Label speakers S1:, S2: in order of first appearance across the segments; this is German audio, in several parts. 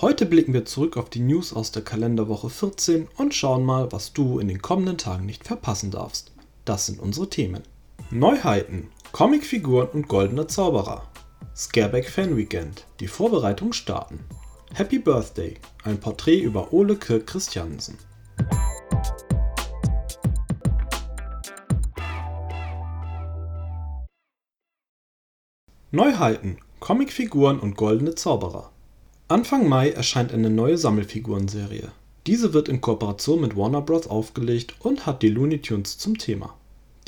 S1: Heute blicken wir zurück auf die News aus der Kalenderwoche 14 und schauen mal, was du in den kommenden Tagen nicht verpassen darfst. Das sind unsere Themen. Neuheiten, Comicfiguren und goldene Zauberer. Scareback Fan Weekend, die Vorbereitungen starten. Happy Birthday, ein Porträt über Ole Kirk Christiansen. Neuheiten, Comicfiguren und goldene Zauberer. Anfang Mai erscheint eine neue Sammelfigurenserie. Diese wird in Kooperation mit Warner Bros. aufgelegt und hat die Looney Tunes zum Thema.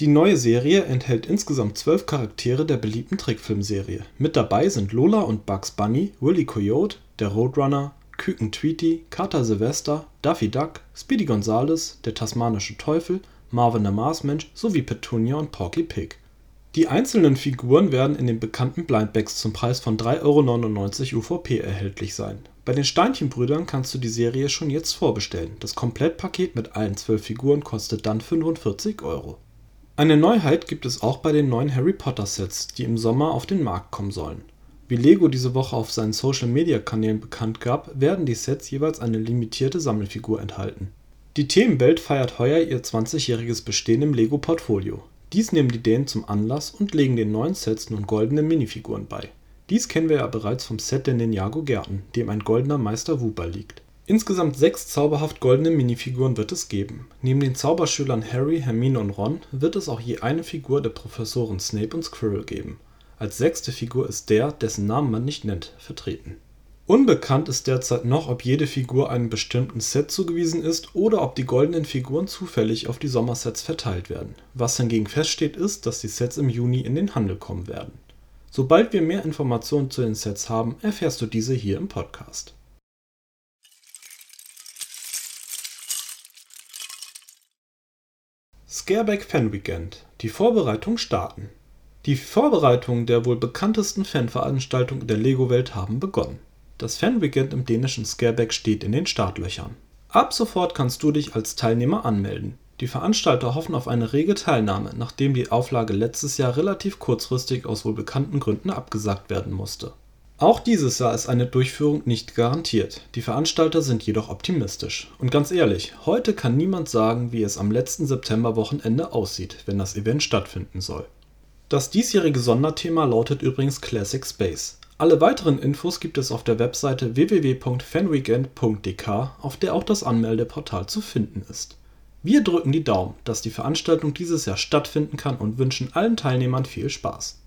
S1: Die neue Serie enthält insgesamt zwölf Charaktere der beliebten Trickfilmserie. Mit dabei sind Lola und Bugs Bunny, Willy Coyote, der Roadrunner, Küken Tweety, Kater Sylvester, Daffy Duck, Speedy Gonzales, der tasmanische Teufel, Marvin der Marsmensch sowie Petunia und Porky Pig die einzelnen Figuren werden in den bekannten Blindbags zum Preis von 3,99 Euro UVP erhältlich sein. Bei den Steinchenbrüdern kannst du die Serie schon jetzt vorbestellen, das Komplettpaket mit allen 12 Figuren kostet dann 45 Euro. Eine Neuheit gibt es auch bei den neuen Harry-Potter-Sets, die im Sommer auf den Markt kommen sollen. Wie Lego diese Woche auf seinen Social-Media-Kanälen bekannt gab, werden die Sets jeweils eine limitierte Sammelfigur enthalten. Die Themenwelt feiert heuer ihr 20-jähriges Bestehen im Lego-Portfolio dies nehmen die Dänen zum Anlass und legen den neuen Sets nun goldene Minifiguren bei. Dies kennen wir ja bereits vom Set der Ninjago-Gärten, dem ein goldener Meister Wu liegt. Insgesamt sechs zauberhaft goldene Minifiguren wird es geben. Neben den Zauberschülern Harry, Hermine und Ron wird es auch je eine Figur der Professoren Snape und Squirrel geben. Als sechste Figur ist der, dessen Namen man nicht nennt, vertreten Unbekannt ist derzeit noch, ob jede Figur einem bestimmten Set zugewiesen ist oder ob die goldenen Figuren zufällig auf die Sommersets verteilt werden. Was hingegen feststeht, ist, dass die Sets im Juni in den Handel kommen werden. Sobald wir mehr Informationen zu den Sets haben, erfährst du diese hier im Podcast. Scareback Fan Weekend. Die Vorbereitungen starten. Die Vorbereitungen der wohl bekanntesten Fanveranstaltung der Lego-Welt haben begonnen. Das Fanweekend im dänischen Scareback steht in den Startlöchern. Ab sofort kannst du dich als Teilnehmer anmelden. Die Veranstalter hoffen auf eine rege Teilnahme, nachdem die Auflage letztes Jahr relativ kurzfristig aus wohl bekannten Gründen abgesagt werden musste. Auch dieses Jahr ist eine Durchführung nicht garantiert, die Veranstalter sind jedoch optimistisch. Und ganz ehrlich, heute kann niemand sagen, wie es am letzten Septemberwochenende aussieht, wenn das Event stattfinden soll. Das diesjährige Sonderthema lautet übrigens Classic Space. Alle weiteren Infos gibt es auf der Webseite www.fanweekend.dk, auf der auch das Anmeldeportal zu finden ist. Wir drücken die Daumen, dass die Veranstaltung dieses Jahr stattfinden kann und wünschen allen Teilnehmern viel Spaß.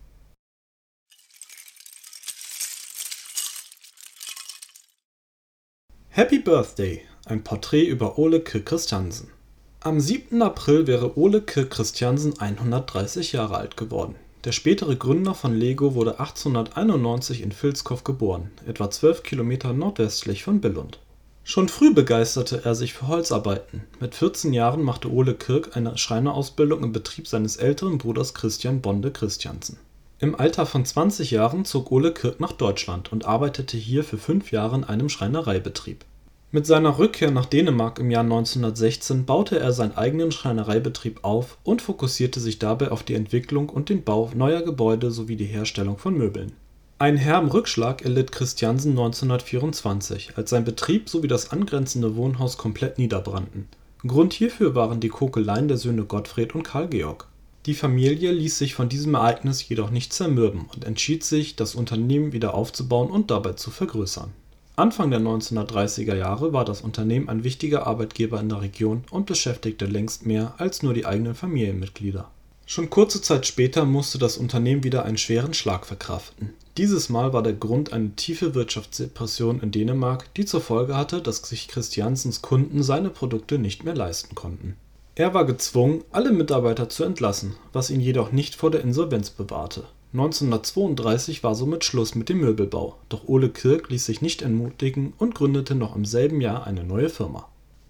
S1: Happy Birthday, ein Porträt über Ole Kirk Christiansen. Am 7. April wäre Ole Kirk Christiansen 130 Jahre alt geworden. Der spätere Gründer von Lego wurde 1891 in Vilskov geboren, etwa 12 Kilometer nordwestlich von Billund. Schon früh begeisterte er sich für Holzarbeiten. Mit 14 Jahren machte Ole Kirk eine Schreinerausbildung im Betrieb seines älteren Bruders Christian Bonde Christiansen. Im Alter von 20 Jahren zog Ole Kirk nach Deutschland und arbeitete hier für fünf Jahre in einem Schreinereibetrieb mit seiner Rückkehr nach Dänemark im Jahr 1916 baute er seinen eigenen Schreinereibetrieb auf und fokussierte sich dabei auf die Entwicklung und den Bau neuer Gebäude sowie die Herstellung von Möbeln. Einen herben Rückschlag erlitt Christiansen 1924, als sein Betrieb sowie das angrenzende Wohnhaus komplett niederbrannten. Grund hierfür waren die Kokeleien der Söhne Gottfried und Karl Georg. Die Familie ließ sich von diesem Ereignis jedoch nicht zermürben und entschied sich, das Unternehmen wieder aufzubauen und dabei zu vergrößern Anfang der 1930er Jahre war das Unternehmen ein wichtiger Arbeitgeber in der Region und beschäftigte längst mehr als nur die eigenen Familienmitglieder. Schon kurze Zeit später musste das Unternehmen wieder einen schweren Schlag verkraften. Dieses Mal war der Grund eine tiefe Wirtschaftsdepression in Dänemark, die zur Folge hatte, dass sich Christiansens Kunden seine Produkte nicht mehr leisten konnten. Er war gezwungen, alle Mitarbeiter zu entlassen, was ihn jedoch nicht vor der Insolvenz bewahrte 1932 war somit Schluss mit dem Möbelbau, doch Ole Kirk ließ sich nicht entmutigen und gründete noch im selben Jahr eine neue Firma.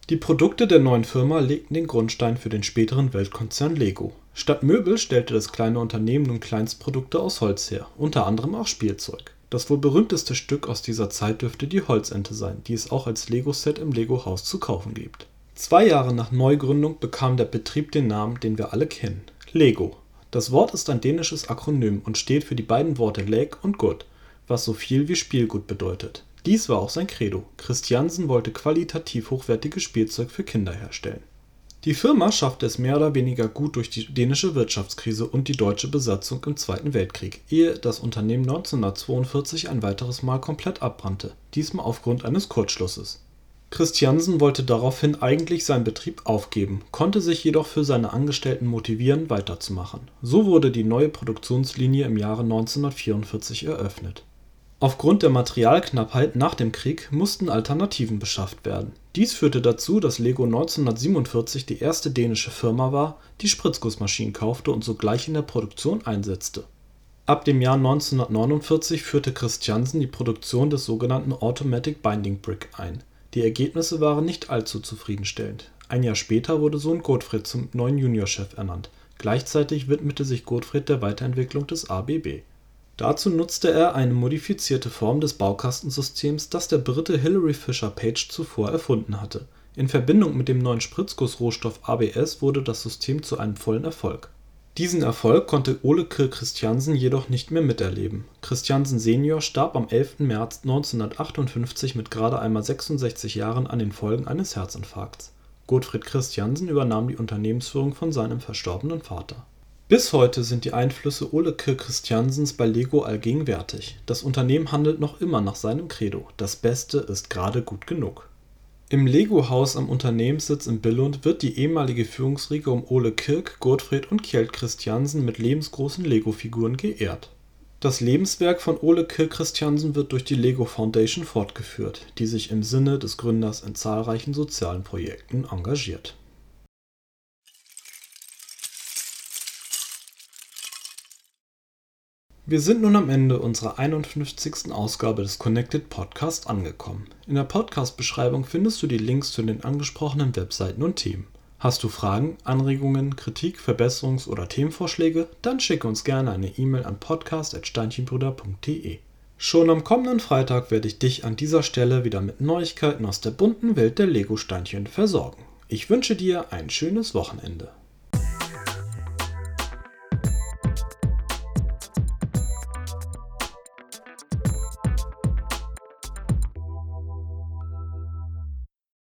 S1: Die Produkte der neuen Firma legten den Grundstein für den späteren Weltkonzern Lego. Statt Möbel stellte das kleine Unternehmen nun Kleinstprodukte aus Holz her, unter anderem auch Spielzeug. Das wohl berühmteste Stück aus dieser Zeit dürfte die Holzente sein, die es auch als Lego-Set im Lego-Haus zu kaufen gibt. Zwei Jahre nach Neugründung bekam der Betrieb den Namen, den wir alle kennen: Lego. Das Wort ist ein dänisches Akronym und steht für die beiden Worte Leg und Gut, was so viel wie Spielgut bedeutet. Dies war auch sein Credo. Christiansen wollte qualitativ hochwertiges Spielzeug für Kinder herstellen. Die Firma schaffte es mehr oder weniger gut durch die dänische Wirtschaftskrise und die deutsche Besatzung im Zweiten Weltkrieg, ehe das Unternehmen 1942 ein weiteres Mal komplett abbrannte, diesmal aufgrund eines Kurzschlusses. Christiansen wollte daraufhin eigentlich seinen Betrieb aufgeben, konnte sich jedoch für seine Angestellten motivieren, weiterzumachen. So wurde die neue Produktionslinie im Jahre 1944 eröffnet Aufgrund der Materialknappheit nach dem Krieg mussten Alternativen beschafft werden. Dies führte dazu, dass Lego 1947 die erste dänische Firma war, die Spritzgussmaschinen kaufte und sogleich in der Produktion einsetzte. Ab dem Jahr 1949 führte Christiansen die Produktion des sogenannten Automatic Binding Brick ein. Die Ergebnisse waren nicht allzu zufriedenstellend. Ein Jahr später wurde Sohn Gottfried zum neuen Juniorchef ernannt. Gleichzeitig widmete sich Gottfried der Weiterentwicklung des ABB Dazu nutzte er eine modifizierte Form des Baukastensystems, das der Brite Hilary Fisher Page zuvor erfunden hatte. In Verbindung mit dem neuen Spritzgussrohstoff ABS wurde das System zu einem vollen Erfolg. Diesen Erfolg konnte Ole Christiansen jedoch nicht mehr miterleben. Christiansen senior starb am 11. März 1958 mit gerade einmal 66 Jahren an den Folgen eines Herzinfarkts. Gottfried Christiansen übernahm die Unternehmensführung von seinem verstorbenen Vater bis heute sind die Einflüsse Ole Kirk Christiansens bei Lego allgegenwärtig. Das Unternehmen handelt noch immer nach seinem Credo: „ Das Beste ist gerade gut genug. “Im Lego-Haus am Unternehmenssitz in Billund wird die ehemalige Führungsriege um Ole Kirk, Gottfried und Kjeld Christiansen mit lebensgroßen Lego-Figuren geehrt. Das Lebenswerk von Ole Kirk Christiansen wird durch die Lego Foundation fortgeführt, die sich im Sinne des Gründers in zahlreichen sozialen Projekten engagiert Wir sind nun am Ende unserer 51. Ausgabe des Connected Podcast angekommen. In der Podcast-Beschreibung findest du die Links zu den angesprochenen Webseiten und Themen. Hast du Fragen, Anregungen, Kritik, Verbesserungs- oder Themenvorschläge? Dann schicke uns gerne eine E-Mail an podcast.steinchenbrüder.de. Schon am kommenden Freitag werde ich dich an dieser Stelle wieder mit Neuigkeiten aus der bunten Welt der Lego-Steinchen versorgen. Ich wünsche dir ein schönes Wochenende.